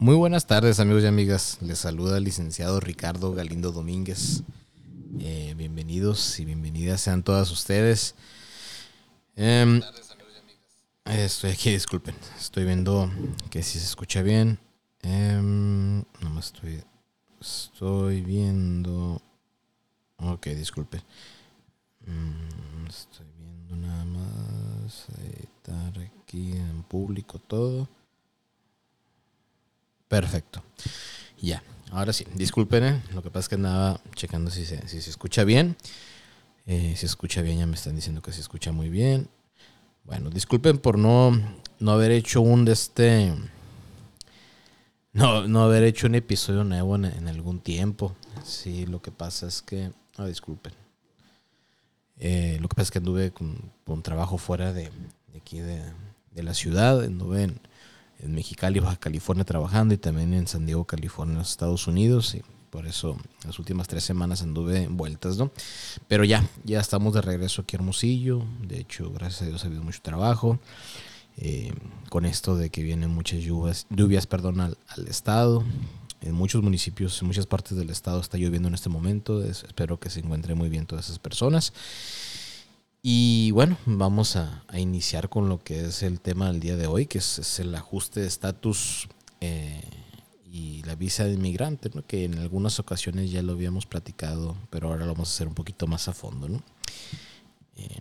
Muy buenas tardes amigos y amigas. Les saluda el licenciado Ricardo Galindo Domínguez. Eh, bienvenidos y bienvenidas sean todas ustedes. Em, estoy aquí, disculpen. Estoy viendo que si se escucha bien. Um, no me estoy. Estoy viendo. Ok, disculpen. Mm, estoy viendo nada más. Estar aquí en público todo. Perfecto. Ya, ahora sí, disculpen, ¿eh? lo que pasa es que andaba checando si se, si se escucha bien. Eh, si se escucha bien, ya me están diciendo que se escucha muy bien. Bueno, disculpen por no, no haber hecho un de este. No, no haber hecho un episodio nuevo en, algún tiempo. Sí, lo que pasa es que. Ah, disculpen. Eh, lo que pasa es que anduve con, con trabajo fuera de, de aquí de, de, la ciudad. Anduve en, en Mexicali, Baja California trabajando y también en San Diego, California, Estados Unidos. Y por eso las últimas tres semanas anduve en vueltas, ¿no? Pero ya, ya estamos de regreso aquí a Hermosillo. De hecho, gracias a Dios ha habido mucho trabajo. Eh, con esto de que vienen muchas lluvias, lluvias perdón, al, estado. En muchos municipios, en muchas partes del estado está lloviendo en este momento. espero que se encuentren muy bien todas esas personas. Y bueno, vamos a, iniciar con lo que es el tema del día de hoy, que es, el ajuste de estatus eh, y la visa de inmigrante, que en algunas ocasiones ya lo habíamos platicado, pero ahora lo vamos a hacer un poquito más a fondo. ¿no? Eh,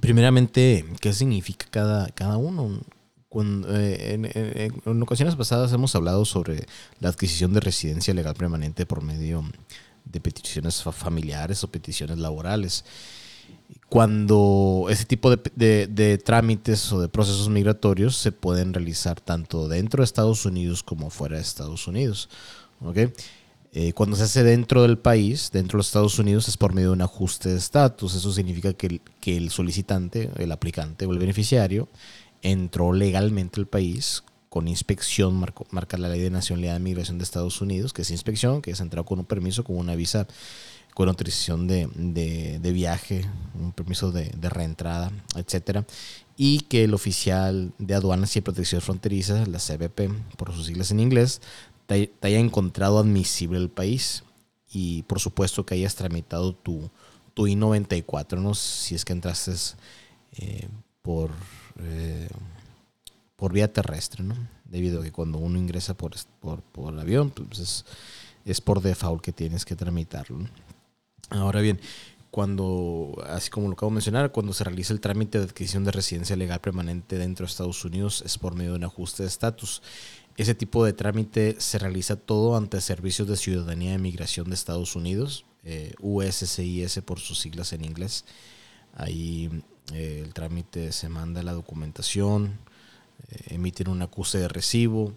primeramente, ¿qué significa cada, cada uno? Eh, en, ocasiones pasadas hemos hablado sobre la adquisición de residencia legal permanente por medio de peticiones familiares o peticiones laborales cuando ese tipo de, trámites o de procesos migratorios se pueden realizar tanto dentro de Estados Unidos como fuera de Estados Unidos. Eh, cuando se hace dentro del país, dentro de los Estados Unidos, es por medio de un ajuste de estatus. Eso significa que el, que el solicitante, el aplicante o el beneficiario entró legalmente al país con inspección, marca la ley de nacionalidad de migración de Estados Unidos, que es inspección, que es entrado con un permiso, con una visa con autorización de, de, viaje, un permiso de, reentrada, etcétera, y que el oficial de aduanas y protección fronteriza, la CBP, por sus siglas en inglés, te, haya encontrado admisible el país y por supuesto que hayas tramitado tu, tu I-94, ¿no? si es que entraste eh, por, eh, por vía terrestre, ¿no? debido a que cuando uno ingresa por, por, por avión, pues es, por default que tienes que tramitarlo. Ahora bien, cuando, así como lo acabo de mencionar, cuando se realiza el trámite de adquisición de residencia legal permanente dentro de Estados Unidos es por medio de un ajuste de estatus. Ese tipo de trámite se realiza todo ante Servicios de Ciudadanía e Migración de Estados Unidos, eh, USCIS por sus siglas en inglés. Ahí eh, el trámite se manda la documentación, eh, emiten un acuse de recibo,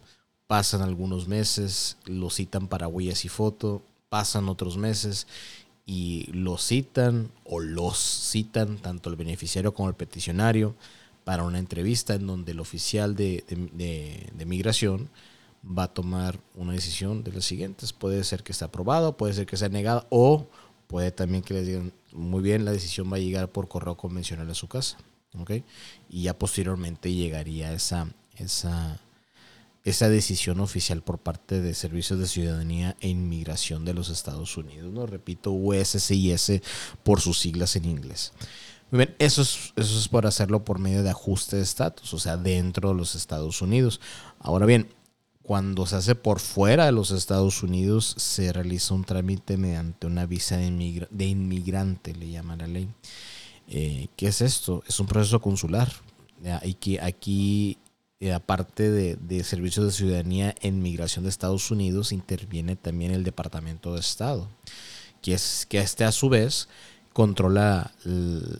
pasan algunos meses, lo citan para huellas y foto, pasan otros meses y lo citan o los citan tanto el beneficiario como el peticionario para una entrevista en donde el oficial de, migración va a tomar una decisión de las siguientes. Puede ser que esté aprobado, puede ser que sea negado o puede también que les digan, muy bien, la decisión va a llegar por correo convencional a su casa. Y ya posteriormente llegaría esa, esa, esa decisión oficial por parte de Servicios de Ciudadanía e Inmigración de los Estados Unidos. No repito, USCIS por sus siglas en inglés. Bien, eso es, eso es por hacerlo por medio de ajuste de estatus, o sea, dentro de los Estados Unidos. Ahora bien, cuando se hace por fuera de los Estados Unidos, se realiza un trámite mediante una visa de, inmigrante, le llama la ley. Eh, ¿Qué es esto? Es un proceso consular. Aquí, aquí eh, aparte de, servicios de ciudadanía en migración de Estados Unidos, interviene también el Departamento de Estado, que, es, que este a su vez controla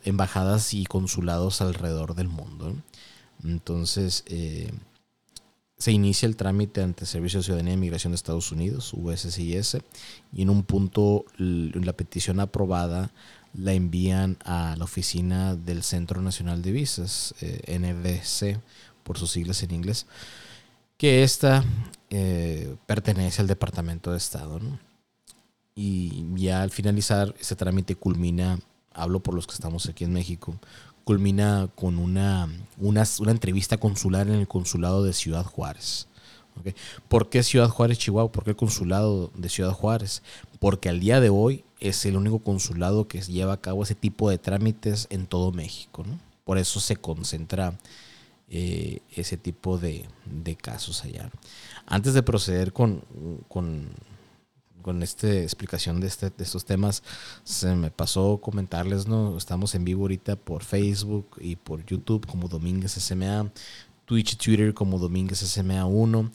embajadas y consulados alrededor del mundo. Entonces, eh, se inicia el trámite ante Servicio de Ciudadanía y Migración de Estados Unidos, USCIS, y en un punto la petición aprobada la envían a la oficina del Centro Nacional de Visas, eh, por sus siglas en inglés, que esta eh, pertenece al Departamento de Estado. Y ya al finalizar, ese trámite culmina, hablo por los que estamos aquí en México, culmina con una, una, una entrevista consular en el consulado de Ciudad Juárez. ¿Por qué Ciudad Juárez, Chihuahua? ¿Por qué el consulado de Ciudad Juárez? Porque al día de hoy es el único consulado que lleva a cabo ese tipo de trámites en todo México. Por eso se concentra eh, ese tipo de, casos allá. Antes de proceder con, con, esta explicación de, este, de, estos temas, se me pasó comentarles, ¿no? Estamos en vivo ahorita por Facebook y por YouTube como Domínguez SMA, Twitch y Twitter como Domínguez SMA 1.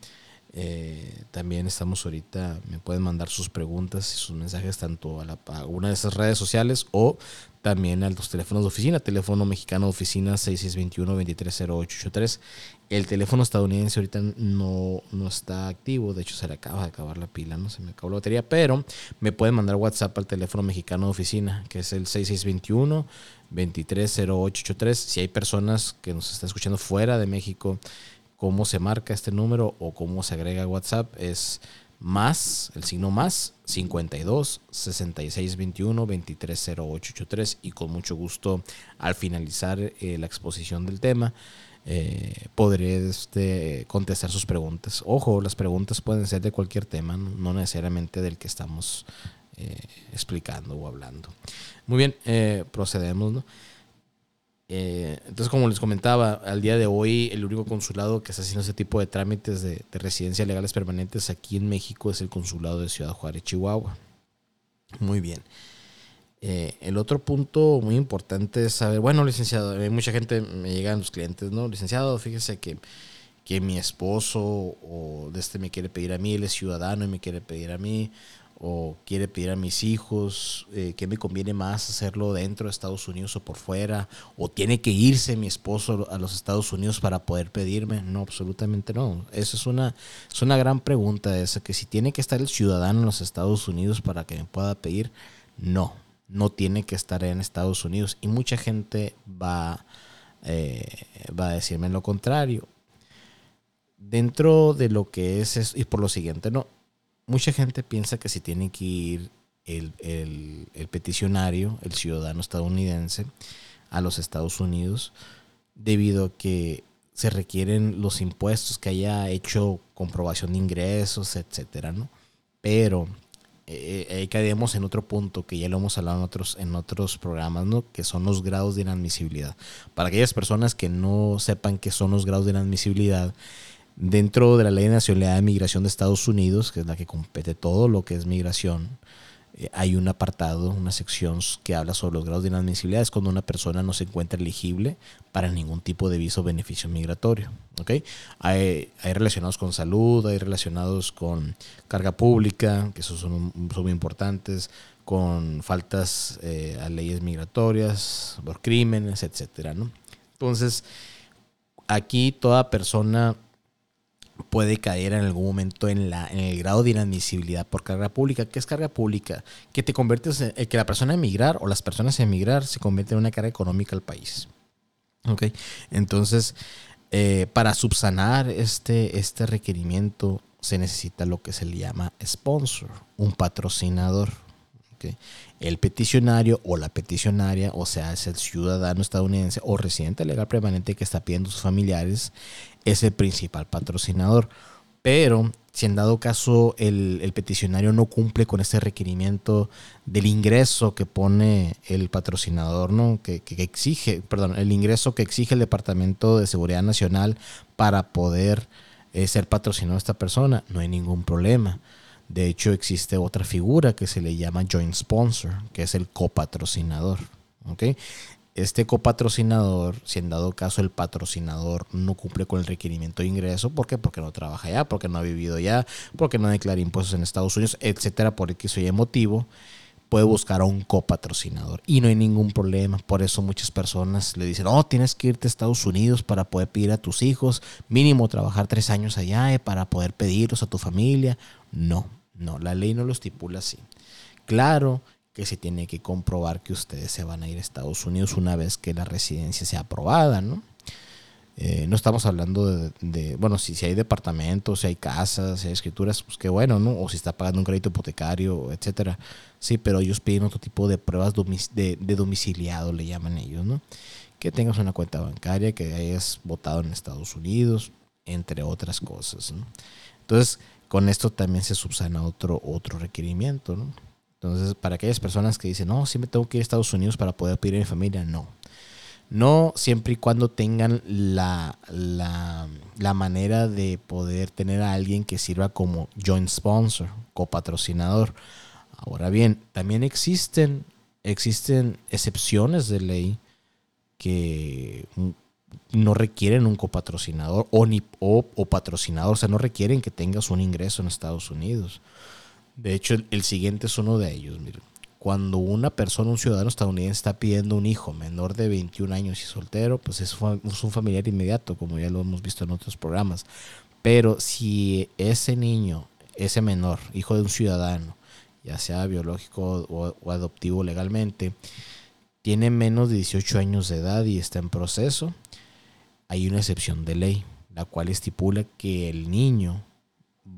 Eh, también estamos ahorita, me pueden mandar sus preguntas y sus mensajes tanto a, la, una de esas redes sociales o también a los teléfonos de oficina, teléfono mexicano de oficina 6621-230883. El teléfono estadounidense ahorita no, no está activo, de hecho se le acaba de acabar la pila, no se me acabó la batería, pero me pueden mandar WhatsApp al teléfono mexicano de oficina, que es el 6621 230883. Si hay personas que nos están escuchando fuera de México, cómo se marca este número o cómo se agrega WhatsApp es más, el signo más, 52 66 21 23 0883 y con mucho gusto al finalizar eh, la exposición del tema eh, podré este, contestar sus preguntas. Ojo, las preguntas pueden ser de cualquier tema, no necesariamente del que estamos eh, explicando o hablando. Muy bien, eh, procedemos. ¿no? Eh, entonces, como les comentaba, al día de hoy el único consulado que está haciendo ese tipo de trámites de, residencia legales permanentes aquí en México es el consulado de Ciudad Juárez, Chihuahua. Muy bien. Eh, el otro punto muy importante es saber, bueno, licenciado, hay mucha gente, me llegan los clientes, ¿no? Licenciado, fíjese que, que mi esposo o de este me quiere pedir a mí, él es ciudadano y me quiere pedir a mí, o quiere pedir a mis hijos, eh, ¿qué me conviene más hacerlo dentro de Estados Unidos o por fuera? ¿O tiene que irse mi esposo a los Estados Unidos para poder pedirme? No, absolutamente no. Esa es una, es una gran pregunta esa, que si tiene que estar el ciudadano en los Estados Unidos para que me pueda pedir, no, no tiene que estar en Estados Unidos. Y mucha gente va, eh, va a decirme lo contrario. Dentro de lo que es, y por lo siguiente, no, mucha gente piensa que si tiene que ir el, peticionario, el ciudadano estadounidense, a los Estados Unidos, debido a que se requieren los impuestos, que haya hecho comprobación de ingresos, etcétera, ¿no? Pero eh, eh caemos en otro punto que ya lo hemos hablado en otros, en otros programas, ¿no? Que son los grados de inadmisibilidad. Para aquellas personas que no sepan qué son los grados de inadmisibilidad, Dentro de la Ley de Nacionalidad de Migración de Estados Unidos, que es la que compete todo lo que es migración, eh, hay un apartado, una sección que habla sobre los grados de inadmisibilidad. Es cuando una persona no se encuentra elegible para ningún tipo de viso o beneficio migratorio. ¿okay? Hay, relacionados con salud, hay relacionados con carga pública, que esos son, muy importantes, con faltas eh, a leyes migratorias, por crímenes, etc. ¿no? Entonces, aquí toda persona puede caer en algún momento en, la, en el grado de inadmisibilidad por carga pública. ¿Qué es carga pública? Que te conviertes en que la persona emigrar o las personas emigrar se convierten en una carga económica al país. ¿Ok? Entonces, eh, para subsanar este, este requerimiento se necesita lo que se le llama sponsor, un patrocinador. El peticionario o la peticionaria, o sea, es el ciudadano estadounidense o residente legal permanente que está pidiendo a sus familiares, es el principal patrocinador. Pero si en dado caso el, peticionario no cumple con este requerimiento del ingreso que pone el patrocinador, ¿no? Que, exige, perdón, el ingreso que exige el Departamento de Seguridad Nacional para poder eh, ser patrocinado a esta persona, no hay ningún problema. De hecho, existe otra figura que se le llama joint sponsor, que es el copatrocinador. Este copatrocinador, si en dado caso el patrocinador no cumple con el requerimiento de ingreso, ¿por qué? Porque no trabaja allá, porque no ha vivido allá, porque no declara impuestos en Estados Unidos, etcétera, por X o Y motivo, puede buscar a un copatrocinador y no hay ningún problema. Por eso muchas personas le dicen, oh, tienes que irte a Estados Unidos para poder pedir a tus hijos, mínimo trabajar tres años allá eh, para poder pedirlos a tu familia. No, no, la ley no lo estipula así. Claro que se tiene que comprobar que ustedes se van a ir a Estados Unidos una vez que la residencia sea aprobada, ¿no? Eh, no estamos hablando de, bueno, si, si, hay departamentos, si hay casas, si hay escrituras, pues qué bueno, ¿no? O si está pagando un crédito hipotecario, etcétera. Sí, pero ellos piden otro tipo de pruebas de, de domiciliado, le llaman ellos, ¿no? Que tengas una cuenta bancaria, que hayas votado en Estados Unidos, entre otras cosas, ¿no? Entonces, con esto también se subsana otro, otro requerimiento. Entonces, para aquellas personas que dicen, no, me tengo que ir a Estados Unidos para poder pedir a mi familia, no. No siempre y cuando tengan la, la, manera de poder tener a alguien que sirva como joint sponsor, copatrocinador. Ahora bien, también existen, existen excepciones de ley que no requieren un copatrocinador o, ni, o, patrocinador, o sea, no requieren que tengas un ingreso en Estados Unidos. De hecho, el, siguiente es uno de ellos. Cuando una persona, un ciudadano estadounidense, está pidiendo un hijo menor de 21 años y soltero, pues es, un familiar inmediato, como ya lo hemos visto en otros programas. Pero si ese niño, ese menor, hijo de un ciudadano, ya sea biológico o, o adoptivo legalmente, tiene menos de 18 años de edad y está en proceso, hay una excepción de ley, la cual estipula que el niño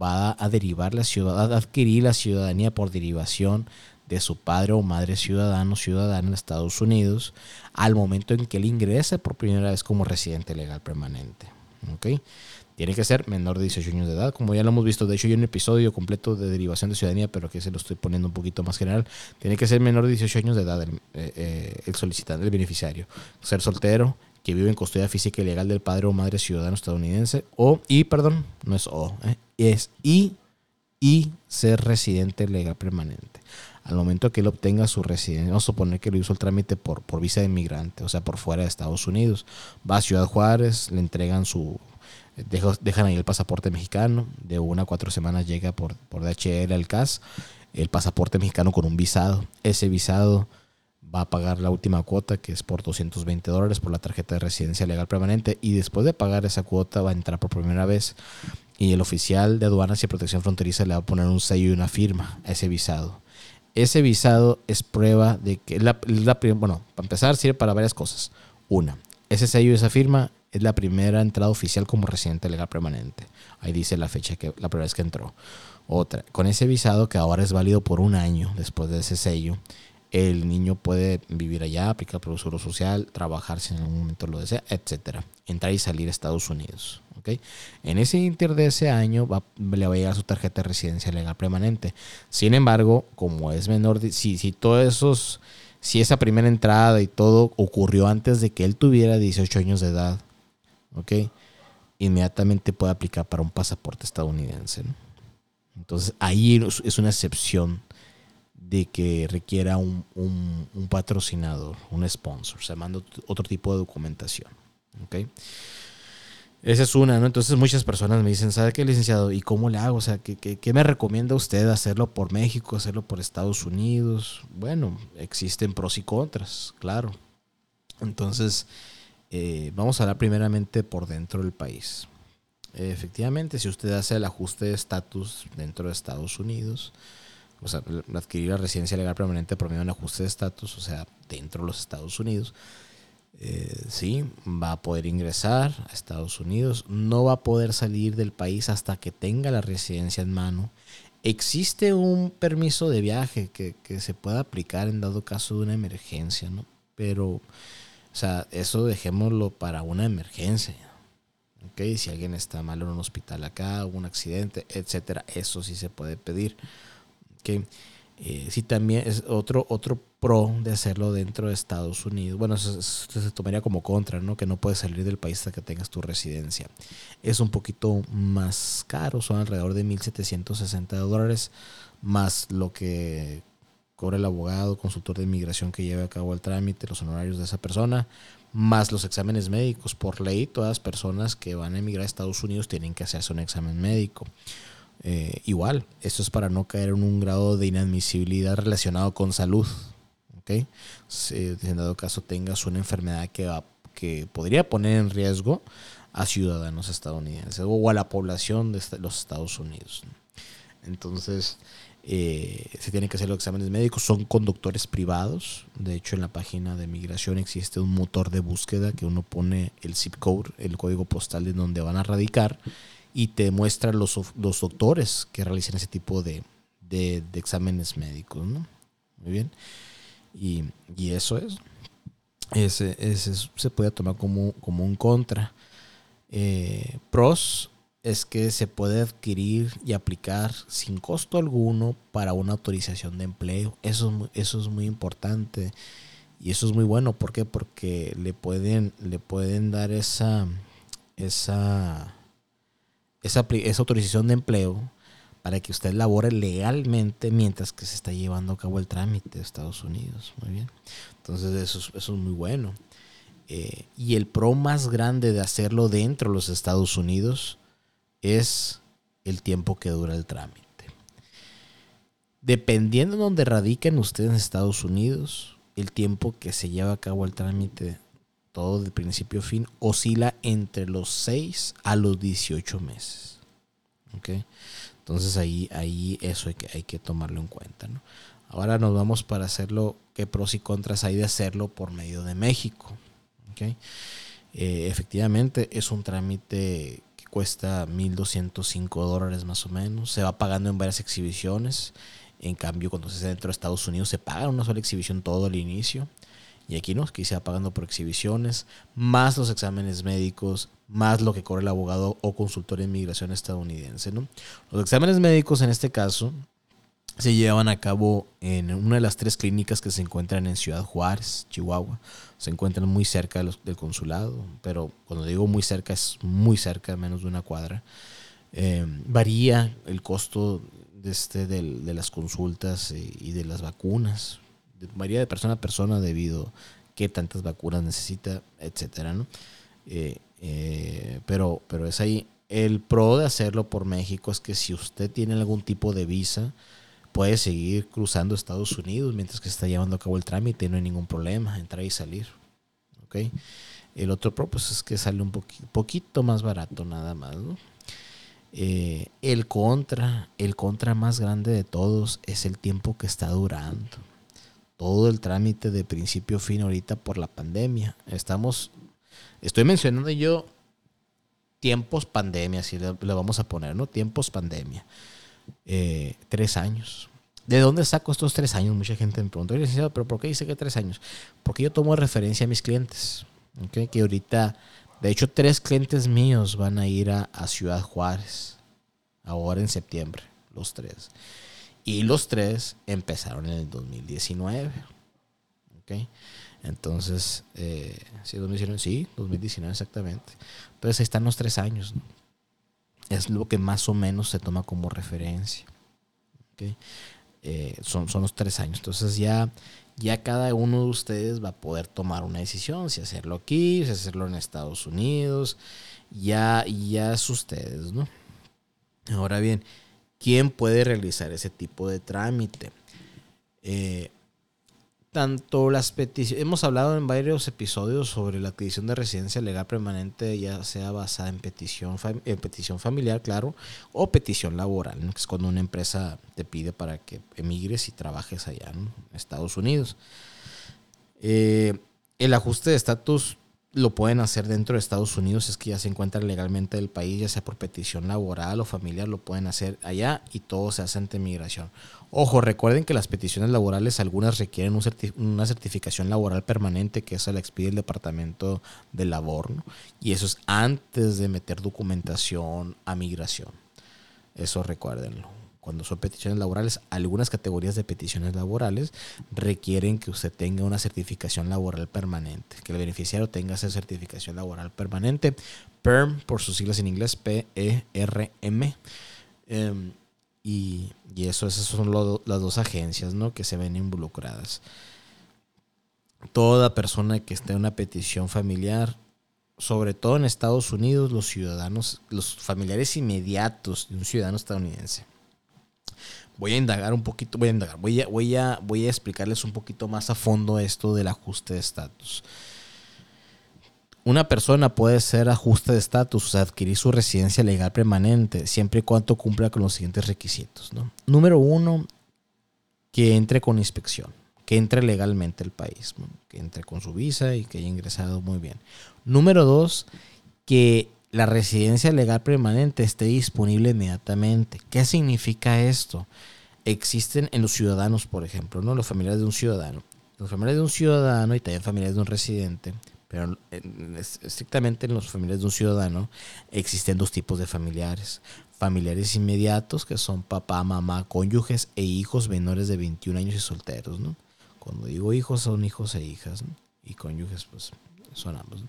va a derivar la ciudad, adquirir la ciudadanía por derivación de su padre o madre ciudadano ciudadana en Estados Unidos al momento en que él ingrese por primera vez como residente legal permanente. ¿ok? Tiene que ser menor de 18 años de edad, como ya lo hemos visto. De hecho, hay un episodio completo de derivación de ciudadanía, pero que se lo estoy poniendo un poquito más general. Tiene que ser menor de 18 años de edad eh, eh, el solicitante, el beneficiario. Ser soltero, que vive en custodia física y legal del padre o madre ciudadano estadounidense, o, y, perdón, no es o, eh, es y, y ser residente legal permanente. Al momento que él obtenga su residencia, vamos a suponer que lo hizo el trámite por, por visa de inmigrante, o sea, por fuera de Estados Unidos, va a Ciudad Juárez, le entregan su, dejan ahí el pasaporte mexicano, de una a cuatro semanas llega por, por DHL al CAS, el pasaporte mexicano con un visado, ese visado va a pagar la última cuota, que es por 220 dólares por la tarjeta de residencia legal permanente, y después de pagar esa cuota va a entrar por primera vez y el oficial de aduanas y protección fronteriza le va a poner un sello y una firma a ese visado. Ese visado es prueba de que, la, bueno, para empezar sirve para varias cosas. Una, ese sello y esa firma es la primera entrada oficial como residente legal permanente. Ahí dice la fecha que la primera vez que entró. Otra, con ese visado que ahora es válido por un año después de ese sello, el niño puede vivir allá, aplicar por seguro social, trabajar si en algún momento lo desea, etcétera. Entrar y salir a Estados Unidos. En ese inter de ese año le va a llegar su tarjeta de residencia legal permanente. Sin embargo, como es menor, si, si todos esos, si esa primera entrada y todo ocurrió antes de que él tuviera 18 años de edad, ¿ok? Inmediatamente puede aplicar para un pasaporte estadounidense. Entonces ahí es una excepción de que requiera un, un, patrocinador, un sponsor, se manda otro tipo de documentación. ¿okay? Esa es una, ¿no? Entonces muchas personas me dicen, ¿sabe qué, licenciado? ¿Y cómo le hago? O sea, ¿qué, me recomienda usted? ¿Hacerlo por México? ¿Hacerlo por Estados Unidos? Bueno, existen pros y contras, claro. Entonces, eh, vamos a hablar primeramente por dentro del país. efectivamente, si usted hace el ajuste de estatus dentro de Estados Unidos, o sea, adquirir la residencia legal permanente por medio de un ajuste de estatus, o sea, dentro de los Estados Unidos, eh, sí, va a poder ingresar a Estados Unidos, no va a poder salir del país hasta que tenga la residencia en mano. Existe un permiso de viaje que, que se pueda aplicar en dado caso de una emergencia, ¿no? Pero, o sea, eso dejémoslo para una emergencia. ¿ok? Si alguien está mal en un hospital acá, un accidente, etcétera, eso sí se puede pedir que eh, sí también es otro, otro pro de hacerlo dentro de Estados Unidos. Bueno, se, tomaría como contra, ¿no? Que no puedes salir del país hasta que tengas tu residencia. Es un poquito más caro, son alrededor de 1.760 dólares, más lo que cobra el abogado, consultor de inmigración que lleve a cabo el trámite, los honorarios de esa persona, más los exámenes médicos. Por ley, todas las personas que van a emigrar a Estados Unidos tienen que hacerse un examen médico. Eh, igual, esto es para no caer en un grado de inadmisibilidad relacionado con salud. ¿okay? Si en dado caso tengas una enfermedad que, que podría poner en riesgo a ciudadanos estadounidenses o a la población de los Estados Unidos. Entonces, eh, se tienen que hacer los exámenes médicos, son conductores privados. De hecho, en la página de migración existe un motor de búsqueda que uno pone el zip code, el código postal de donde van a radicar y te muestra los, los doctores que realizan ese tipo de, de, exámenes médicos, ¿no? Muy bien. Y, y eso es. Ese, ese, se puede tomar como, como un contra. Eh, pros, es que se puede adquirir y aplicar sin costo alguno para una autorización de empleo. Eso eso es muy importante y eso es muy bueno. ¿Por qué? Porque le pueden, le pueden dar esa, esa, esa, esa autorización de empleo para que usted labore legalmente mientras que se está llevando a cabo el trámite de Estados Unidos. Muy bien. Entonces eso es, eso es muy bueno. Eh, y el pro más grande de hacerlo dentro de los Estados Unidos es el tiempo que dura el trámite. Dependiendo de donde radiquen ustedes en Estados Unidos, el tiempo que se lleva a cabo el trámite, todo de principio a fin, oscila entre los 6 a los 18 meses. Entonces ahí, ahí eso hay que, hay que tomarlo en cuenta. Ahora nos vamos para hacerlo, qué pros y contras hay de hacerlo por medio de México. Eh, efectivamente es un trámite cuesta 1.205 dólares más o menos. Se va pagando en varias exhibiciones. En cambio, cuando se hace dentro de Estados Unidos, se paga una sola exhibición todo el inicio. Y aquí no, aquí se va pagando por exhibiciones, más los exámenes médicos, más lo que cobra el abogado o consultor de inmigración estadounidense. ¿no? Los exámenes médicos en este caso se llevan a cabo en una de las tres clínicas que se encuentran en Ciudad Juárez, Chihuahua. Se encuentran muy cerca del consulado, pero cuando digo muy cerca es muy cerca, menos de una cuadra. Eh, varía el costo de, este, de, las consultas y de las vacunas. Varía de persona a persona debido a qué tantas vacunas necesita, etcétera, ¿no? Eh, eh, pero, pero es ahí. El pro de hacerlo por México es que si usted tiene algún tipo de visa, puede seguir cruzando Estados Unidos mientras que está llevando a cabo el trámite no hay ningún problema, entrar y salir. ¿okay? El otro pro pues, es que sale un poquito más barato nada más. Eh, el contra, el contra más grande de todos es el tiempo que está durando. Todo el trámite de principio a fin ahorita por la pandemia. Estamos, estoy mencionando yo tiempos pandemia, así le, le vamos a poner, ¿no? Tiempos pandemia. Eh, tres años. ¿De dónde saco estos tres años? Mucha gente me pregunta, pero ¿por qué dice que tres años? Porque yo tomo referencia a mis clientes. Que ahorita, de hecho, tres clientes míos van a ir a, Ciudad Juárez, ahora en septiembre, los tres. Y los tres empezaron en el 2019. Entonces, eh, ¿sí, 2019? sí, 2019 exactamente. Entonces ahí están los tres años es lo que más o menos se toma como referencia. Eh, son, son los tres años. Entonces ya, ya cada uno de ustedes va a poder tomar una decisión, si hacerlo aquí, si hacerlo en Estados Unidos. Ya, ya es ustedes, ¿no? Ahora bien, ¿quién puede realizar ese tipo de trámite? Eh, tanto las peticiones, hemos hablado en varios episodios sobre la adquisición de residencia legal permanente, ya sea basada en petición, en petición familiar, claro, o petición laboral, que es cuando una empresa te pide para que emigres y trabajes allá en Estados Unidos. Eh, el ajuste de estatus lo pueden hacer dentro de Estados Unidos, es que ya se encuentran legalmente del país, ya sea por petición laboral o familiar, lo pueden hacer allá y todo se hace ante migración. Ojo, recuerden que las peticiones laborales algunas requieren una certificación laboral permanente que esa la expide el Departamento de Labor, y eso es antes de meter documentación a migración. Eso recuérdenlo cuando son peticiones laborales, algunas categorías de peticiones laborales requieren que usted tenga una certificación laboral permanente, que el beneficiario tenga esa certificación laboral permanente, PERM por sus siglas en inglés, P-E-R-M. Em, y, eso, esas son las dos agencias ¿no? que se ven involucradas. Toda persona que esté en una petición familiar sobre todo en Estados Unidos, los ciudadanos, los familiares inmediatos de un ciudadano estadounidense voy a indagar un poquito, voy a indagar, voy a, voy a, voy a explicarles un poquito más a fondo esto del ajuste de estatus. Una persona puede ser ajuste de estatus, o sea, adquirir su residencia legal permanente, siempre y cuando cumpla con los siguientes requisitos. Número uno, que entre con inspección, que entre legalmente al país, que entre con su visa y que haya ingresado muy bien. Número dos, que la residencia legal permanente esté disponible inmediatamente. ¿Qué significa esto? Existen en los ciudadanos, por ejemplo, ¿no? Los familiares de un ciudadano. Los familiares de un ciudadano y también familiares de un residente Pero estrictamente en los familiares de un ciudadano existen dos tipos de familiares. Familiares inmediatos, que son papá, mamá, cónyuges e hijos menores de 21 años y solteros. ¿no? Cuando digo hijos, son hijos e hijas. Y cónyuges, pues son ambos.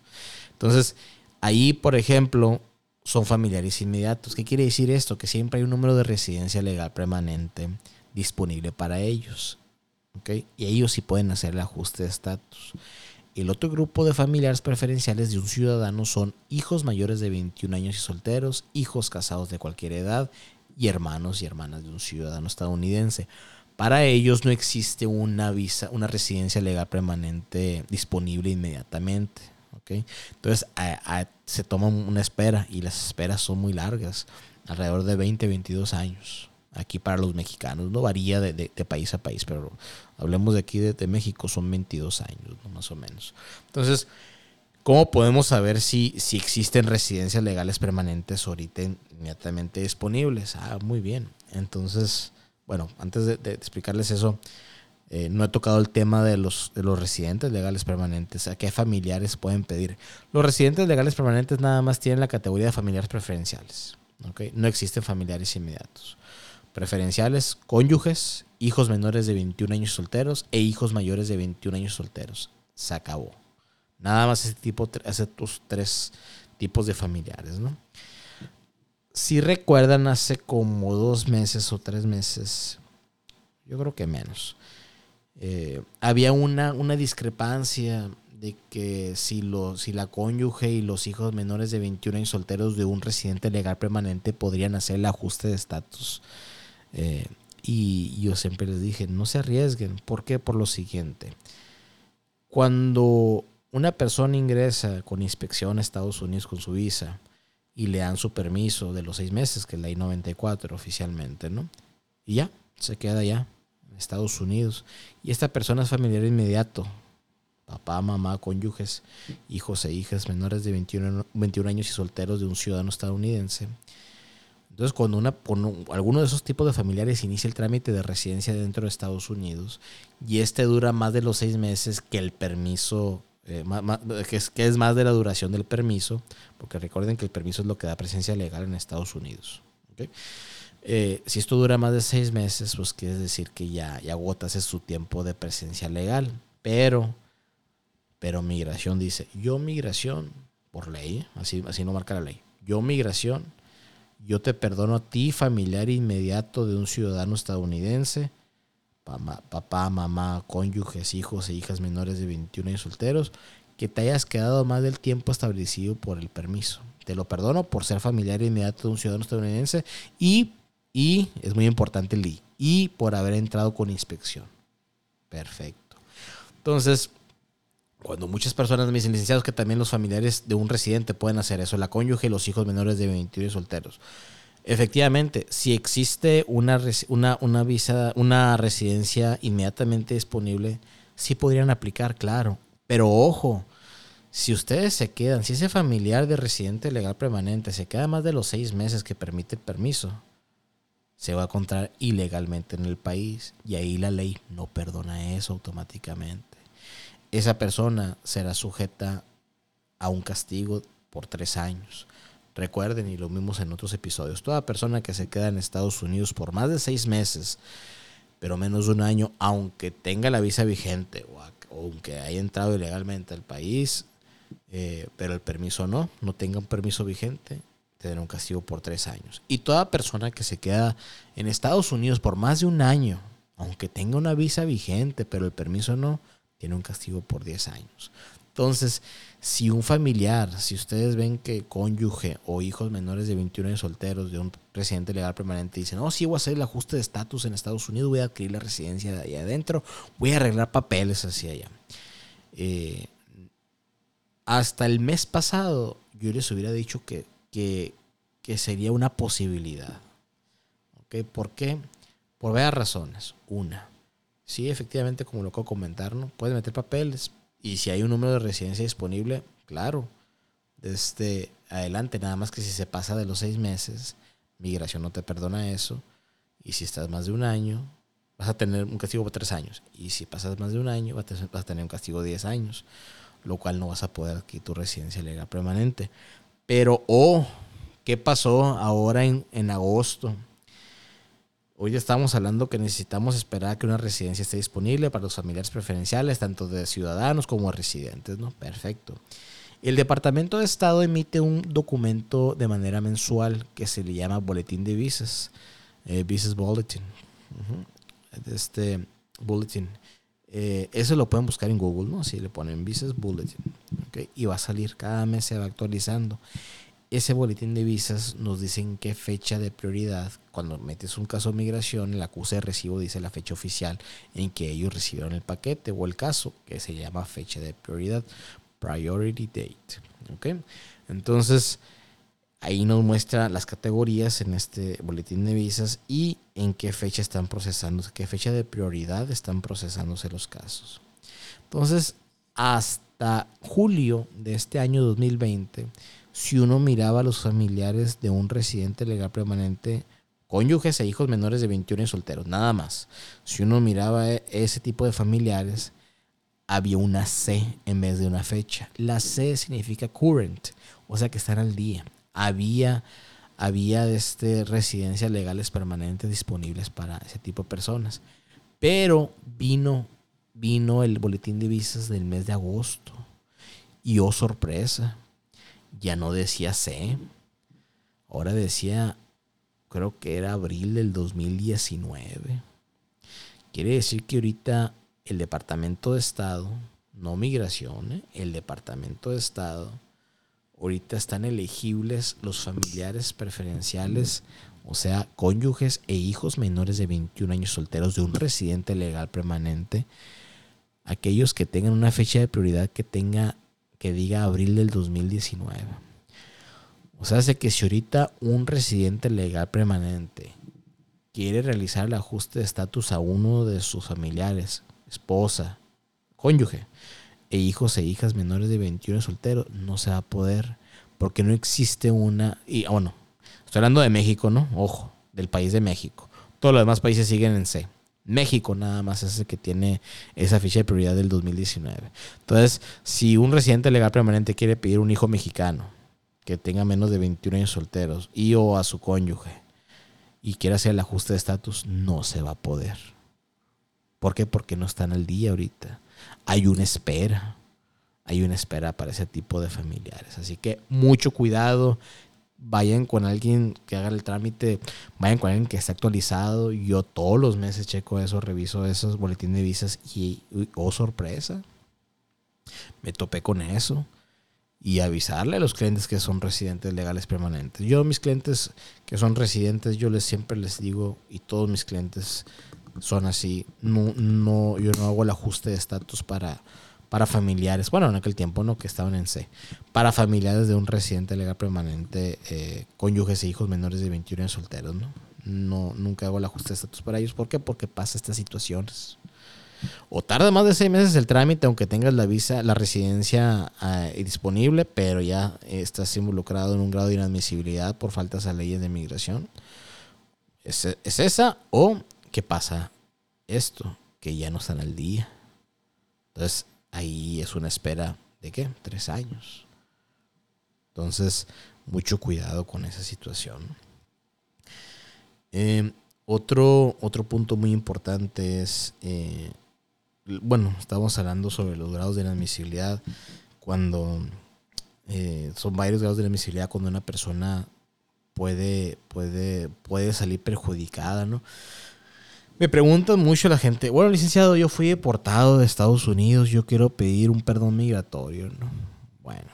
Entonces, ahí, por ejemplo, son familiares inmediatos. ¿Qué quiere decir esto? Que siempre hay un número de residencia legal permanente disponible para ellos. Y ellos sí pueden hacer el ajuste de estatus. El otro grupo de familiares preferenciales de un ciudadano son hijos mayores de 21 años y solteros, hijos casados de cualquier edad y hermanos y hermanas de un ciudadano estadounidense. Para ellos no existe una visa, una residencia legal permanente disponible inmediatamente. Entonces se toma una espera y las esperas son muy largas, alrededor de 20, 22 años aquí para los mexicanos. No varía de, país a país, pero hablemos de aquí de, México, son 22 años, más o menos. Entonces, ¿cómo podemos saber si, si existen residencias legales permanentes ahorita inmediatamente disponibles? Ah, muy bien. Entonces, bueno, antes de, explicarles eso, eh, no he tocado el tema de los, de los residentes legales permanentes. ¿A qué familiares pueden pedir? Los residentes legales permanentes nada más tienen la categoría de familiares preferenciales. No existen familiares inmediatos preferenciales, cónyuges, hijos menores de 21 años solteros e hijos mayores de 21 años solteros. Se acabó. Nada más ese tipo, estos tres tipos de familiares, ¿no? Si recuerdan, hace como dos meses o tres meses, yo creo que menos, eh, había una, una discrepancia de que si, lo, si la cónyuge y los hijos menores de 21 años solteros de un residente legal permanente podrían hacer el ajuste de estatus eh, y yo siempre les dije, no se arriesguen. ¿Por qué? Por lo siguiente. Cuando una persona ingresa con inspección a Estados Unidos con su visa y le dan su permiso de los seis meses, que es la I-94 oficialmente, ¿no? Y ya, se queda ya Estados Unidos. Y esta persona es familiar inmediato. Papá, mamá, cónyuges, hijos e hijas menores de 21, 21 años y solteros de un ciudadano estadounidense entonces, cuando, una, alguno de esos tipos de familiares inicia el trámite de residencia dentro de Estados Unidos y este dura más de los seis meses que el permiso, eh, que, es, que, es, más de la duración del permiso, porque recuerden que el permiso es lo que da presencia legal en Estados Unidos. Eh, si esto dura más de seis meses, pues quiere decir que ya, ya agotas su tiempo de presencia legal. Pero, pero migración dice, yo migración, por ley, así, así no marca la ley, yo migración yo te perdono a ti, familiar inmediato de un ciudadano estadounidense, papá, mamá, cónyuges, hijos e hijas menores de 21 años solteros, que te hayas quedado más del tiempo establecido por el permiso. Te lo perdono por ser familiar inmediato de un ciudadano estadounidense y, y es muy importante el I, y por haber entrado con inspección. Perfecto. Entonces, cuando muchas personas me dicen, licenciados, que también los familiares de un residente pueden hacer eso, la cónyuge y los hijos menores de 21 solteros. Efectivamente, si existe una, una, una, visa, una residencia inmediatamente disponible, sí podrían aplicar, claro. Pero ojo, si ustedes se quedan, si ese familiar de residente legal permanente se queda más de los seis meses que permite el permiso, se va a encontrar ilegalmente en el país y ahí la ley no perdona eso automáticamente esa persona será sujeta a un castigo por tres años. Recuerden, y lo vimos en otros episodios, toda persona que se queda en Estados Unidos por más de seis meses, pero menos de un año, aunque tenga la visa vigente o, aunque haya entrado ilegalmente al país, eh, pero el permiso no, no tenga un permiso vigente, tendrá un castigo por tres años. Y toda persona que se queda en Estados Unidos por más de un año, aunque tenga una visa vigente, pero el permiso no, tiene un castigo por 10 años. Entonces, si un familiar, si ustedes ven que cónyuge o hijos menores de 21 años solteros de un residente legal permanente dicen, no, sí voy a hacer el ajuste de estatus en Estados Unidos, voy a adquirir la residencia de ahí adentro, voy a arreglar papeles hacia allá. Eh, hasta el mes pasado yo les hubiera dicho que, que, que sería una posibilidad. ¿Okay? ¿Por qué? Por varias razones. Una, sí, efectivamente, como lo acabo de comentar, ¿no? Puedes meter papeles y si hay un número de residencia disponible, claro, desde adelante, nada más que si se pasa de los seis meses, migración no te perdona eso. Y si estás más de un año, vas a tener un castigo por tres años. Y si pasas más de un año, vas a tener un castigo de diez años. lo cual no vas a poder adquirir tu residencia legal permanente. Pero, oh, ¿qué pasó ahora en, en agosto? Hoy estamos hablando que necesitamos esperar que una residencia esté disponible para los familiares preferenciales, tanto de ciudadanos como de residentes, ¿no? Perfecto. El Departamento de Estado emite un documento de manera mensual que se le llama Boletín de Visas, eh, Visas Bulletin. Este Bulletin. Eh, eso lo pueden buscar en Google, ¿no? Si le ponen Visas Bulletin. Y va a salir, cada mes se va actualizando ese boletín de visas nos dice en qué fecha de prioridad, cuando metes un caso de migración, el acuse de recibo dice la fecha oficial en que ellos recibieron el paquete o el caso, que se llama fecha de prioridad, priority date. Entonces, ahí nos muestra las categorías en este boletín de visas y en qué fecha están procesándose, qué fecha de prioridad están procesándose los casos. Entonces, hasta julio de este año 2020, si uno miraba a los familiares de un residente legal permanente, cónyuges e hijos menores de 21 y solteros, nada más. Si uno miraba e, ese tipo de familiares, había una C en vez de una fecha. La C significa current, o sea que están al día. Había, había este, residencias legales permanentes disponibles para ese tipo de personas. Pero vino, vino el boletín de visas del mes de agosto. Y oh sorpresa, ya no decía C. Ahora decía, creo que era abril del 2019. Quiere decir que ahorita el Departamento de Estado, no migración, ¿eh? el Departamento de Estado, ahorita están elegibles los familiares preferenciales, o sea, cónyuges e hijos menores de 21 años solteros de un residente legal permanente, aquellos que tengan una fecha de prioridad que tenga que diga abril del 2019. O sea, hace que si ahorita un residente legal permanente quiere realizar el ajuste de estatus a uno de sus familiares, esposa, cónyuge, e hijos e hijas menores de 21 solteros, no se va a poder, porque no existe una... Y bueno, estoy hablando de México, ¿no? Ojo, del país de México. Todos los demás países siguen en C. México nada más es el que tiene esa ficha de prioridad del 2019. Entonces, si un residente legal permanente quiere pedir un hijo mexicano que tenga menos de 21 años solteros y o a su cónyuge y quiere hacer el ajuste de estatus, no se va a poder. ¿Por qué? Porque no están al día ahorita. Hay una espera. Hay una espera para ese tipo de familiares. Así que mucho cuidado vayan con alguien que haga el trámite, vayan con alguien que esté actualizado. Yo todos los meses checo eso, reviso esos boletines de visas y, oh sorpresa, me topé con eso. Y avisarle a los clientes que son residentes legales permanentes. Yo mis clientes que son residentes, yo les siempre les digo, y todos mis clientes son así, no, no, yo no hago el ajuste de estatus para para familiares, bueno, en aquel tiempo no, que estaban en C, para familiares de un residente legal permanente, eh, cónyuges e hijos menores de 21 años solteros, ¿no? No, nunca hago el ajuste de estatus para ellos. ¿Por qué? Porque pasa estas situaciones. O tarda más de seis meses el trámite, aunque tengas la visa, la residencia eh, disponible, pero ya estás involucrado en un grado de inadmisibilidad por faltas a leyes de migración. ¿Es, es esa? ¿O qué pasa? Esto, que ya no están al día. Entonces, ahí es una espera de qué? Tres años. Entonces, mucho cuidado con esa situación. Em, otro, otro punto muy importante es, eh, bueno, estamos hablando sobre los grados de inadmisibilidad cuando eh, son varios grados de inadmisibilidad cuando una persona puede, puede, puede salir perjudicada, ¿no? Me preguntan mucho la gente, bueno, licenciado, yo fui deportado de Estados Unidos, yo quiero pedir un perdón migratorio, ¿no? Bueno.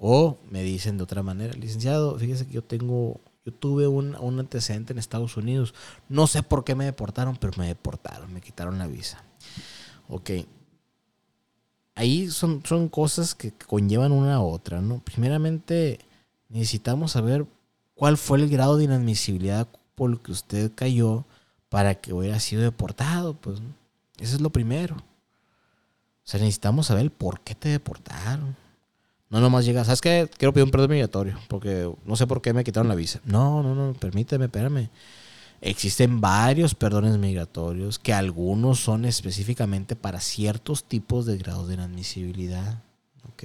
O me dicen de otra manera, licenciado, fíjese que yo tengo, yo tuve un, antecedente en Estados Unidos, no sé por qué me deportaron, pero me deportaron, me quitaron la visa. Ok. Ahí son, son cosas que conllevan una a otra, ¿no? Primeramente, necesitamos saber cuál fue el grado de inadmisibilidad por el que usted cayó para que hubiera sido deportado, pues eso es lo primero. O sea, necesitamos saber por qué te deportaron. No nomás llegas, ¿sabes qué? Quiero pedir un perdón migratorio porque no sé por qué me quitaron la visa. No, no, no, permíteme, espérame. Existen varios perdones migratorios que algunos son específicamente para ciertos tipos de grados de inadmisibilidad. ¿ok?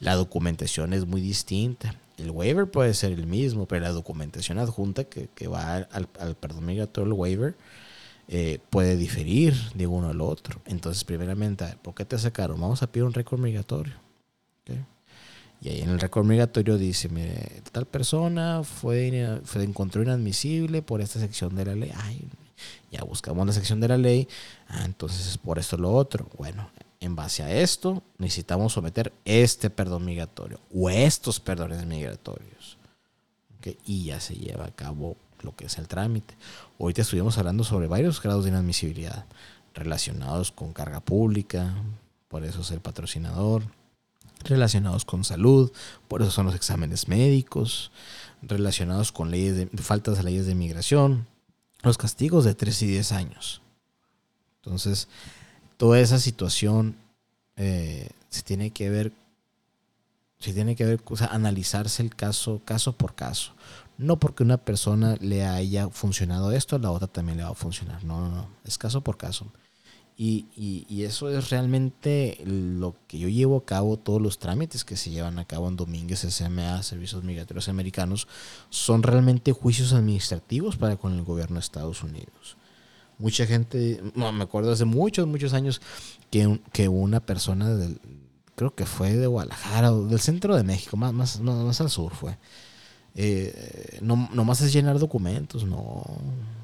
La documentación es muy distinta. El waiver puede ser el mismo, pero la documentación adjunta que, va al, al, perdón migratorio, el waiver, eh, puede diferir de uno al otro. Entonces, primeramente, ¿por qué te sacaron? Vamos a pedir un récord migratorio. Y ahí en el récord migratorio dice, mire, tal persona fue, fue encontró inadmisible por esta sección de la ley. Ay, ya buscamos la sección de la ley. Ah, entonces es por esto lo otro. Bueno, en base a esto necesitamos someter este perdón migratorio o estos perdones migratorios. Y ya se lleva a cabo lo que es el trámite. Hoy te estuvimos hablando sobre varios grados de inadmisibilidad relacionados con carga pública, por eso es el patrocinador, relacionados con salud, por eso son los exámenes médicos, relacionados con leyes de, faltas de leyes de migración, los castigos de 3 y 10 años. Entonces, toda esa situación eh, se tiene que ver, se tiene que ver, analizarse el caso, caso por caso. No porque una persona le haya funcionado esto, la otra también le va a funcionar. No, no, no. Es caso por caso. Y, y, eso es realmente lo que yo llevo a cabo, todos los trámites que se llevan a cabo en Domínguez, SMA, Servicios Migratorios Americanos, son realmente juicios administrativos para con el gobierno de Estados Unidos. Mucha gente, no, me acuerdo hace muchos, muchos años que, que una persona del, creo que fue de Guadalajara o del centro de México, más, más, más al sur fue, eh, no, más es llenar documentos, no.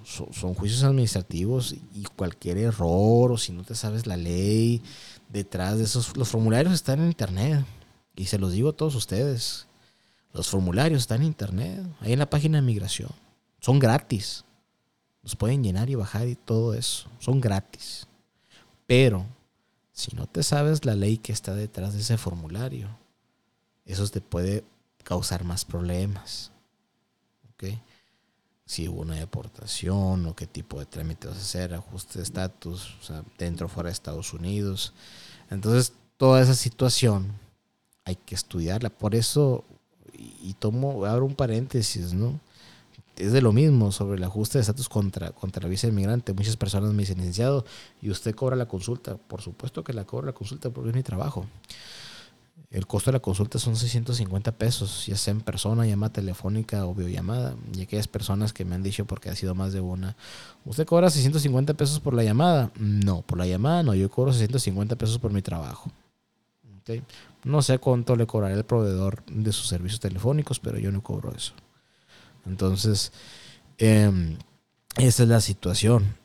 Son, juicios administrativos y cualquier error o si no te sabes la ley detrás de esos. Los formularios están en internet y se los digo a todos ustedes. Los formularios están en internet, ahí en la página de migración. Son gratis. Los pueden llenar y bajar y todo eso. Son gratis. Pero si no te sabes la ley que está detrás de ese formulario, eso te puede causar más problemas. Si hubo una deportación o qué tipo de trámite vas a hacer, ajuste de estatus, dentro o fuera de Estados Unidos. Entonces, toda esa situación hay que estudiarla. Por eso, y tomo, abro un paréntesis, ¿no? Es de lo mismo sobre el ajuste de estatus contra, contra la visa inmigrante. Muchas personas me dicen, licenciado, ¿y usted cobra la consulta? Por supuesto que la cobra la consulta porque es mi trabajo. El costo de la consulta son 650 pesos, ya sea en persona, llamada telefónica o videollamada. Y aquellas personas que me han dicho, porque ha sido más de una, ¿usted cobra 650 pesos por la llamada? No, por la llamada no, yo cobro 650 pesos por mi trabajo. No sé cuánto le cobrará el proveedor de sus servicios telefónicos, pero yo no cobro eso. Entonces, em, esa es la situación.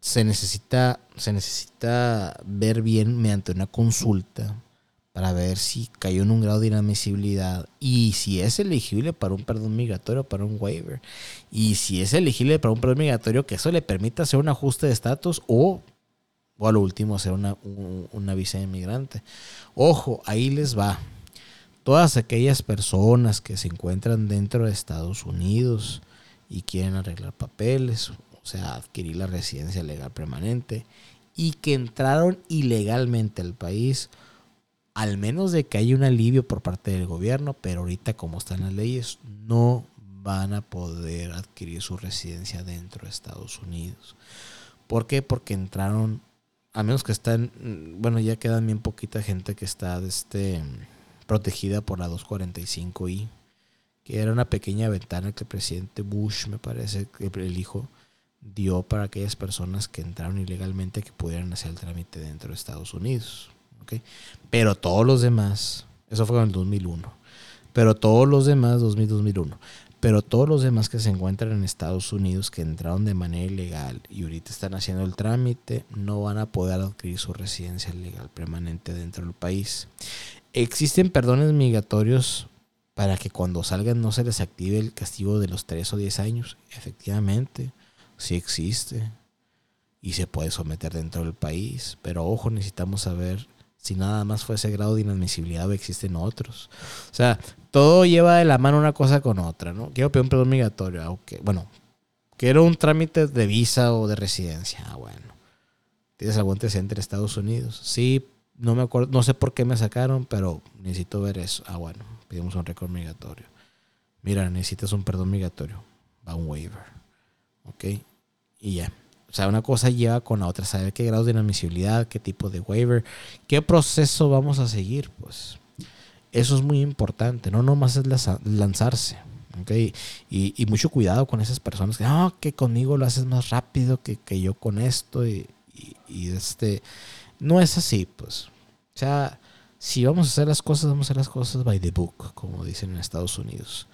Se necesita, se necesita ver bien mediante una consulta para ver si cayó en un grado de inadmisibilidad y si es elegible para un perdón migratorio para un waiver. Y si es elegible para un perdón migratorio, que eso le permita hacer un ajuste de estatus o, o a lo último hacer una, una visa de inmigrante. Ojo, ahí les va. Todas aquellas personas que se encuentran dentro de Estados Unidos y quieren arreglar papeles, o sea, adquirir la residencia legal permanente y que entraron ilegalmente al país, al menos de que haya un alivio por parte del gobierno, pero ahorita como están las leyes, no van a poder adquirir su residencia dentro de Estados Unidos. ¿Por qué? Porque entraron, a menos que están, bueno, ya quedan bien poquita gente que está este, protegida por la 245I, que era una pequeña ventana que el presidente Bush, me parece, el hijo, dio para aquellas personas que entraron ilegalmente que pudieran hacer el trámite dentro de Estados Unidos. Pero todos los demás, eso fue en el 2001, pero todos los demás, 2000-2001, pero todos los demás que se encuentran en Estados Unidos que entraron de manera ilegal y ahorita están haciendo el trámite, no van a poder adquirir su residencia legal permanente dentro del país. Existen perdones migratorios para que cuando salgan no se les active el castigo de los 3 o 10 años. Efectivamente, sí existe y se puede someter dentro del país, pero ojo, necesitamos saber si nada más fue ese grado de inadmisibilidad o existen otros. O sea, todo lleva de la mano una cosa con otra, ¿no? Quiero pedir un perdón migratorio, aunque, bueno, quiero un trámite de visa o de residencia. Ah, bueno. ¿Tienes algún antecedente en Estados Unidos? Sí, no me acuerdo, no sé por qué me sacaron, pero necesito ver eso. Ah, bueno, pedimos un récord migratorio. Mira, necesitas un perdón migratorio. Va un waiver. ¿Ok? Y ya. O sea, una cosa lleva con la otra, saber qué grados de inadmisibilidad, qué tipo de waiver, qué proceso vamos a seguir, pues. Eso es muy importante, no nomás es lanzarse. ¿okay? Y, mucho cuidado con esas personas que, no, que conmigo lo haces más rápido que, que yo con esto. Y, y, este, no es así, pues. O sea, si vamos a hacer las cosas, vamos a hacer las cosas by the book, como dicen en Estados Unidos.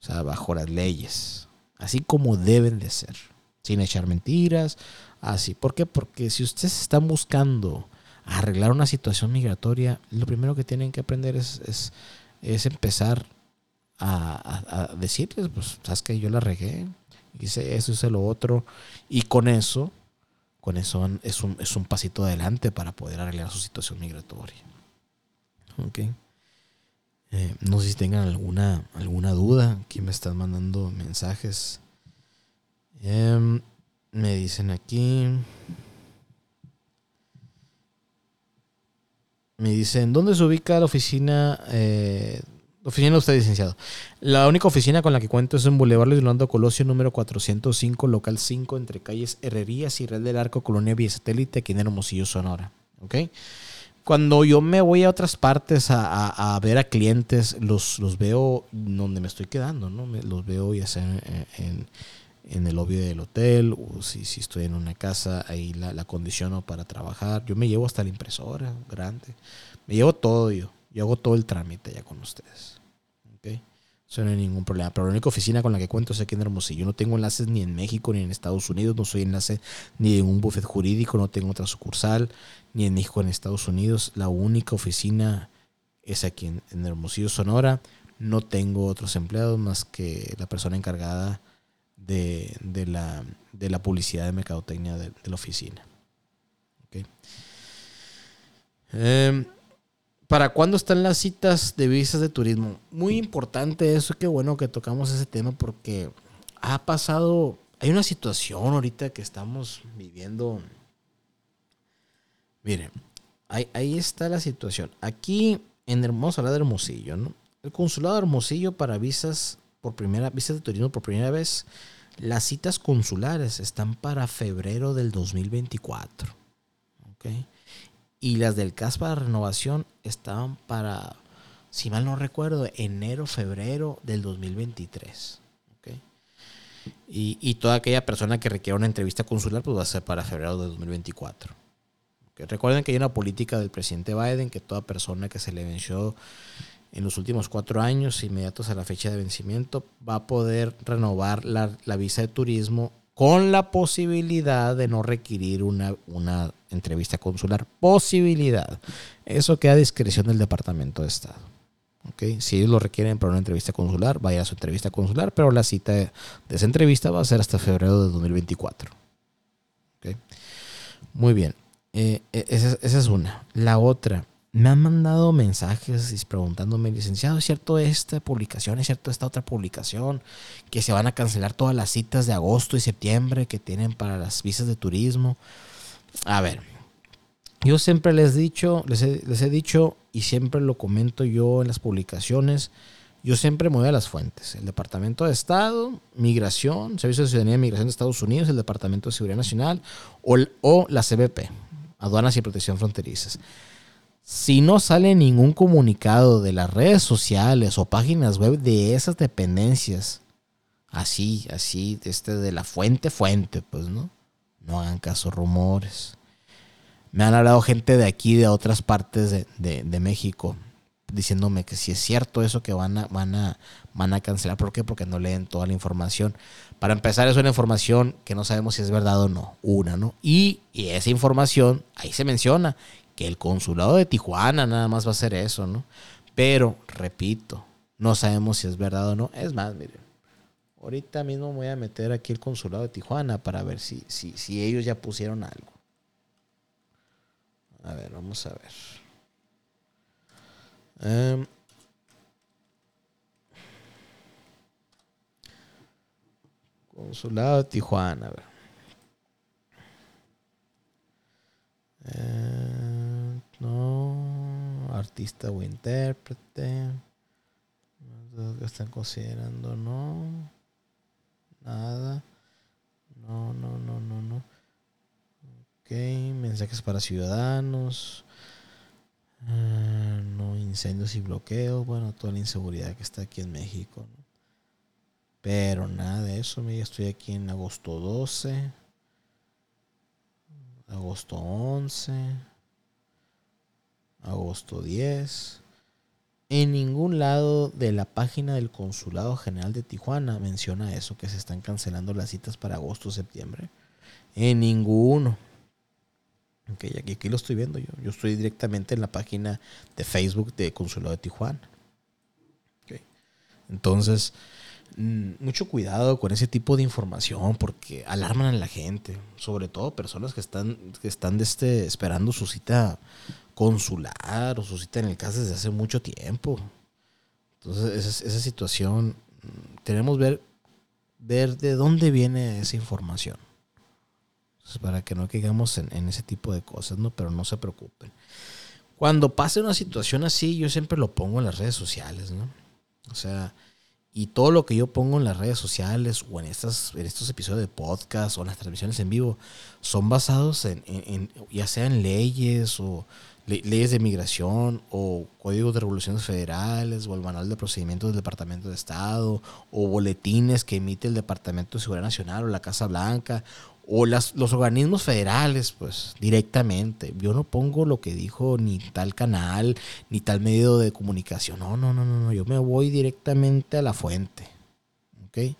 O sea, bajo las leyes. Así como deben de ser. Sin echar mentiras. Así. ¿Por qué? Porque si ustedes están buscando arreglar una situación migratoria, lo primero que tienen que aprender es, es, empezar a, decirles, pues, sabes que yo la regué, hice eso, hice lo otro, y con eso, con eso es un, es un pasito adelante para poder arreglar su situación migratoria. Ok. Eh, no sé si tengan alguna, alguna duda. Aquí me están mandando mensajes. Em, me dicen aquí. Me dicen, ¿dónde se ubica la oficina? Eh, oficina de usted, licenciado. La única oficina con la que cuento es en Boulevard Luis Orlando Colosio, número 405, local 5, entre calles Herrerías y Real del Arco, Colonia Vía Satélite, aquí en Hermosillo, Sonora. ¿Ok? Cuando yo me voy a otras partes a, ver a clientes, los, los veo donde me estoy quedando, ¿no? los veo ya sea en, en, el lobby del hotel o si, si estoy en una casa, ahí la, la condiciono para trabajar. Yo me llevo hasta la impresora grande. Me llevo todo yo. Yo hago todo el trámite ya con ustedes. ¿Ok? Eso no hay ningún problema. Pero la única oficina con la que cuento es aquí en Hermosillo. No tengo enlaces ni en México ni en Estados Unidos. No soy enlace ni en un buffet jurídico. No tengo otra sucursal ni en México ni en Estados Unidos. La única oficina es aquí en, Hermosillo, Sonora. No tengo otros empleados más que la persona encargada de, la, publicidad de mercadotecnia de, la oficina. Em, ¿Para cuándo están las citas de visas de turismo? Muy importante eso, qué bueno que tocamos ese tema porque ha pasado, hay una situación ahorita que estamos viviendo. Miren, ahí, está la situación. Aquí en Hermoso, de Hermosillo, ¿no? El consulado de Hermosillo para visas por primera visas de turismo por primera vez, las citas consulares están para febrero del 2024. ¿ok? Y las del CAS para renovación estaban para, si mal no recuerdo, enero, febrero del 2023. ¿okay? Y, y, toda aquella persona que requiera una entrevista consular, pues va a ser para febrero del 2024. Recuerden que hay una política del presidente Biden que toda persona que se le venció en los últimos cuatro años inmediatos a la fecha de vencimiento va a poder renovar la, la visa de turismo con la posibilidad de no requerir una, una entrevista consular. Posibilidad. Eso queda a discreción del Departamento de Estado. ¿Okay? Si ellos lo requieren para una entrevista consular, vaya a su entrevista consular, pero la cita de, esa entrevista va a ser hasta febrero de 2024. ¿Okay? Muy bien. Eh, e, esa, esa, es una. La otra, me han mandado mensajes preguntándome, licenciado, ¿es cierto esta publicación? ¿Es cierto esta otra publicación? Que se van a cancelar todas las citas de agosto y septiembre que tienen para las visas de turismo. A ver, yo siempre les he dicho, les he, dicho y siempre lo comento yo en las publicaciones. Yo siempre me a las fuentes. El Departamento de Estado, Migración, Servicio de Ciudadanía y Migración de Estados Unidos, el Departamento de Seguridad Nacional o, o la CBP, Aduanas y Protección Fronterizas si no sale ningún comunicado de las redes sociales o páginas web de esas dependencias, así, así, este, de la fuente, fuente, pues, ¿no? No hagan caso rumores. Me han hablado gente de aquí, de otras partes de, México, diciéndome que si es cierto eso que van a, van a, van a cancelar. ¿Por qué? Porque no leen toda la información. Para empezar, es una información que no sabemos si es verdad o no. Una, ¿no? Y, y esa información, ahí se menciona que el consulado de Tijuana nada más va a hacer eso, ¿no? Pero, repito, no sabemos si es verdad o no. Es más, miren, ahorita mismo voy a meter aquí el consulado de Tijuana para ver si, si, si ellos ya pusieron algo. A ver, vamos a ver. Em, consulado de Tijuana, a ver. Eh, no, artista o intérprete. que están considerando, no. Nada. No, no, no, no, no. mensajes para ciudadanos. Ah, no incendios y bloqueos. Bueno, toda la inseguridad que está aquí en México. Pero nada de eso. Mira, estoy aquí en agosto 12. Agosto 11. Agosto 10. En ningún lado de la página del Consulado General de Tijuana menciona eso, que se están cancelando las citas para agosto o septiembre. En ninguno. Ok, aquí, aquí lo estoy viendo yo. Yo estoy directamente en la página de Facebook de Consulado de Tijuana. Okay. Entonces, mm, mucho cuidado con ese tipo de información porque alarman a la gente, sobre todo personas que están, que están este, esperando su cita consular o su cita en el caso desde hace mucho tiempo. Entonces, esa, situación, mm, tenemos ver, ver de dónde viene esa información. para que no caigamos en, en, ese tipo de cosas, ¿no? Pero no se preocupen. Cuando pase una situación así, yo siempre lo pongo en las redes sociales, ¿no? O sea, y todo lo que yo pongo en las redes sociales o en, estas, en estos episodios de podcast o en las transmisiones en vivo son basados en, en ya sean leyes o leyes de migración o códigos de revoluciones federales o el manual de procedimientos del Departamento de Estado o boletines que emite el Departamento de Seguridad Nacional o la Casa Blanca o los organismos federales, pues directamente. Yo no pongo lo que dijo ni tal canal ni tal medio de comunicación. No, no, no, no, no. Yo me voy directamente a la fuente. ¿Ok?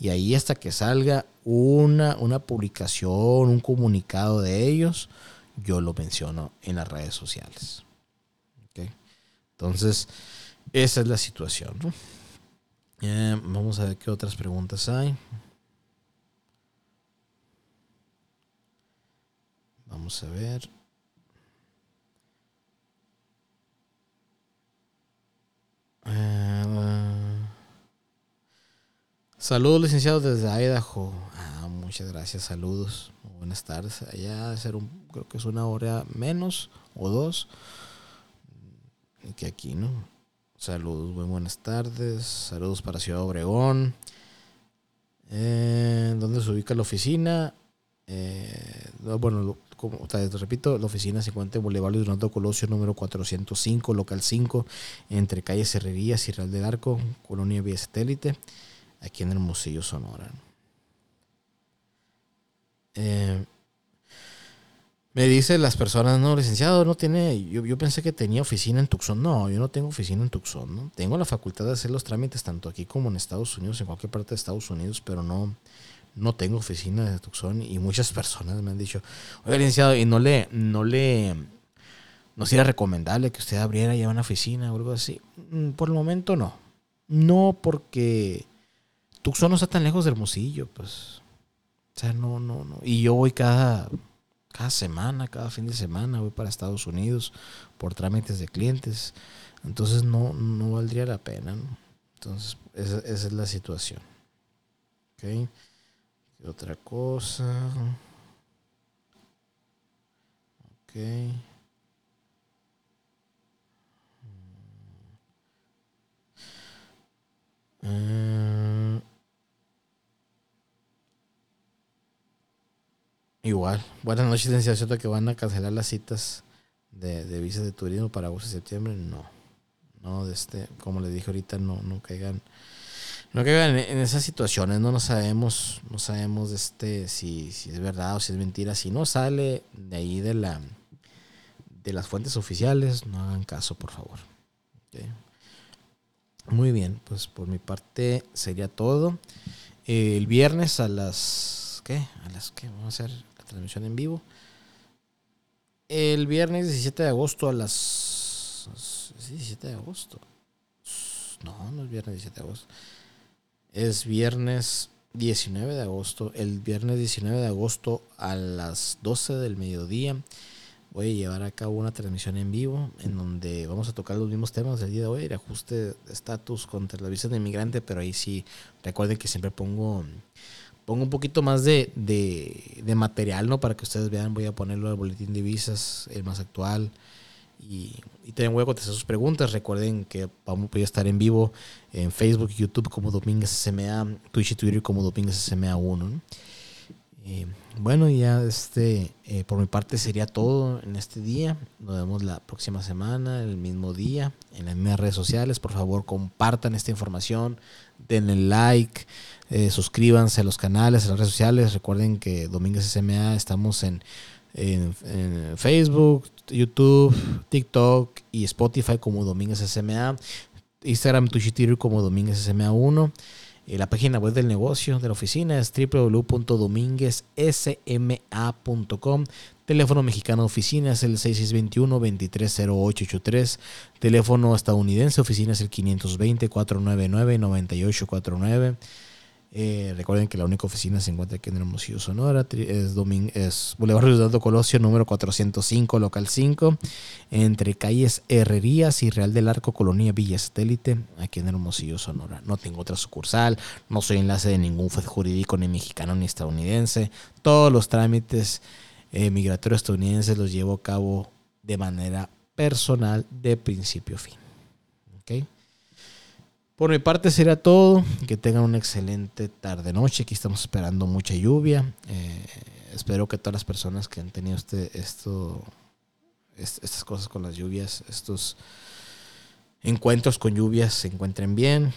Y ahí hasta que salga una, una publicación, un comunicado de ellos, yo lo menciono en las redes sociales. Entonces, esa es la situación. Eh, vamos a ver qué otras preguntas hay. Vamos a ver. Eh, saludos, licenciados desde Idaho. Ah, muchas gracias, saludos buenas tardes. Allá ser un, creo que es una hora menos o dos que aquí, ¿no? Saludos, muy buenas tardes. Saludos para Ciudad Obregón. Eh, ¿Dónde se ubica la oficina? Eh, bueno, como te repito, la oficina se encuentra en Boulevard Leonardo Colosio, número 405, local 5, entre calle Cerrerías y Real del Arco, Colonia Vía Satélite, aquí en Hermosillo, Sonora. Eh, me dicen las personas, no, licenciado, no tiene, yo, yo, pensé que tenía oficina en Tucson. No, yo no tengo oficina en Tucson, ¿no? Tengo la facultad de hacer los trámites tanto aquí como en Estados Unidos, en cualquier parte de Estados Unidos, pero no, no tengo oficina de Tucson y muchas personas me han dicho, oye, licenciado, y no le, no le, no sería recomendable que usted abriera ya una oficina o algo así. Mm, por el momento no. No porque Tucson no está tan lejos de Hermosillo, pues o sea, no, no, no. Y yo voy cada, cada semana, cada fin de semana, voy para Estados Unidos por trámites de clientes. Entonces no, no valdría la pena. Entonces, esa, esa, es la situación. ¿Ok? otra cosa? Ok. Igual. Buenas noches, licenciado. que van a cancelar las citas de, de visas de turismo para agosto y septiembre. No. No, de este, como le dije ahorita, no, no caigan. No caigan en, esas situaciones, no, no sabemos, no sabemos este, si, si es verdad o si es mentira. Si no sale de ahí de la de las fuentes oficiales, no hagan caso, por favor. Muy bien, pues por mi parte sería todo. el viernes a las ¿qué? A las que vamos a hacer transmisión en vivo. El viernes 17 de agosto a las... 17 de agosto. No, no es viernes 17 de agosto. Es viernes 19 de agosto. El viernes 19 de agosto a las 12 del mediodía voy a llevar a cabo una transmisión en vivo en donde vamos a tocar los mismos temas del día de hoy, el ajuste de estatus contra la visa de inmigrante, pero ahí sí recuerden que siempre pongo pongo un poquito más de, de, material, ¿no? Para que ustedes vean, voy a ponerlo al boletín de visas, el más actual. Y, y también voy a contestar sus preguntas. Recuerden que vamos a estar en vivo en Facebook y YouTube como Domínguez SMA, Twitch y Twitter como Domínguez SMA 1. Bueno, ya este, eh, por mi parte sería todo en este día. Nos vemos la próxima semana, el mismo día, en las mismas redes sociales. Por favor, compartan esta información, denle like, eh, suscríbanse a los canales, a las redes sociales. Recuerden que Domínguez SMA estamos en, Facebook, YouTube, TikTok y Spotify como Domínguez SMA. Instagram, Twitch Twitter como Domínguez SMA1. Eh, la página web del negocio de la oficina es www.dominguezsma.com. Teléfono mexicano oficina es el 6621-230883. Teléfono estadounidense oficina es el 520-499-9849. Eh, recuerden que la única oficina se encuentra aquí en Hermosillo, Sonora. Es, Domin es Boulevard Colosio, número 405, local 5, entre calles Herrerías y Real del Arco, Colonia Villa Satélite, aquí en Hermosillo, Sonora. No tengo otra sucursal, no soy enlace de ningún juez jurídico, ni mexicano ni estadounidense. Todos los trámites eh, migratorios estadounidenses los llevo a cabo de manera personal, de principio a fin. ¿Okay? Por mi parte sería todo. Que tengan una excelente tarde-noche. Aquí estamos esperando mucha lluvia. Eh, espero que todas las personas que han tenido este, esto, estas cosas con las lluvias, estos encuentros con lluvias se encuentren bien.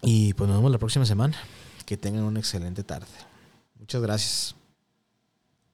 Y pues nos vemos la próxima semana. Que tengan una excelente tarde. Muchas gracias.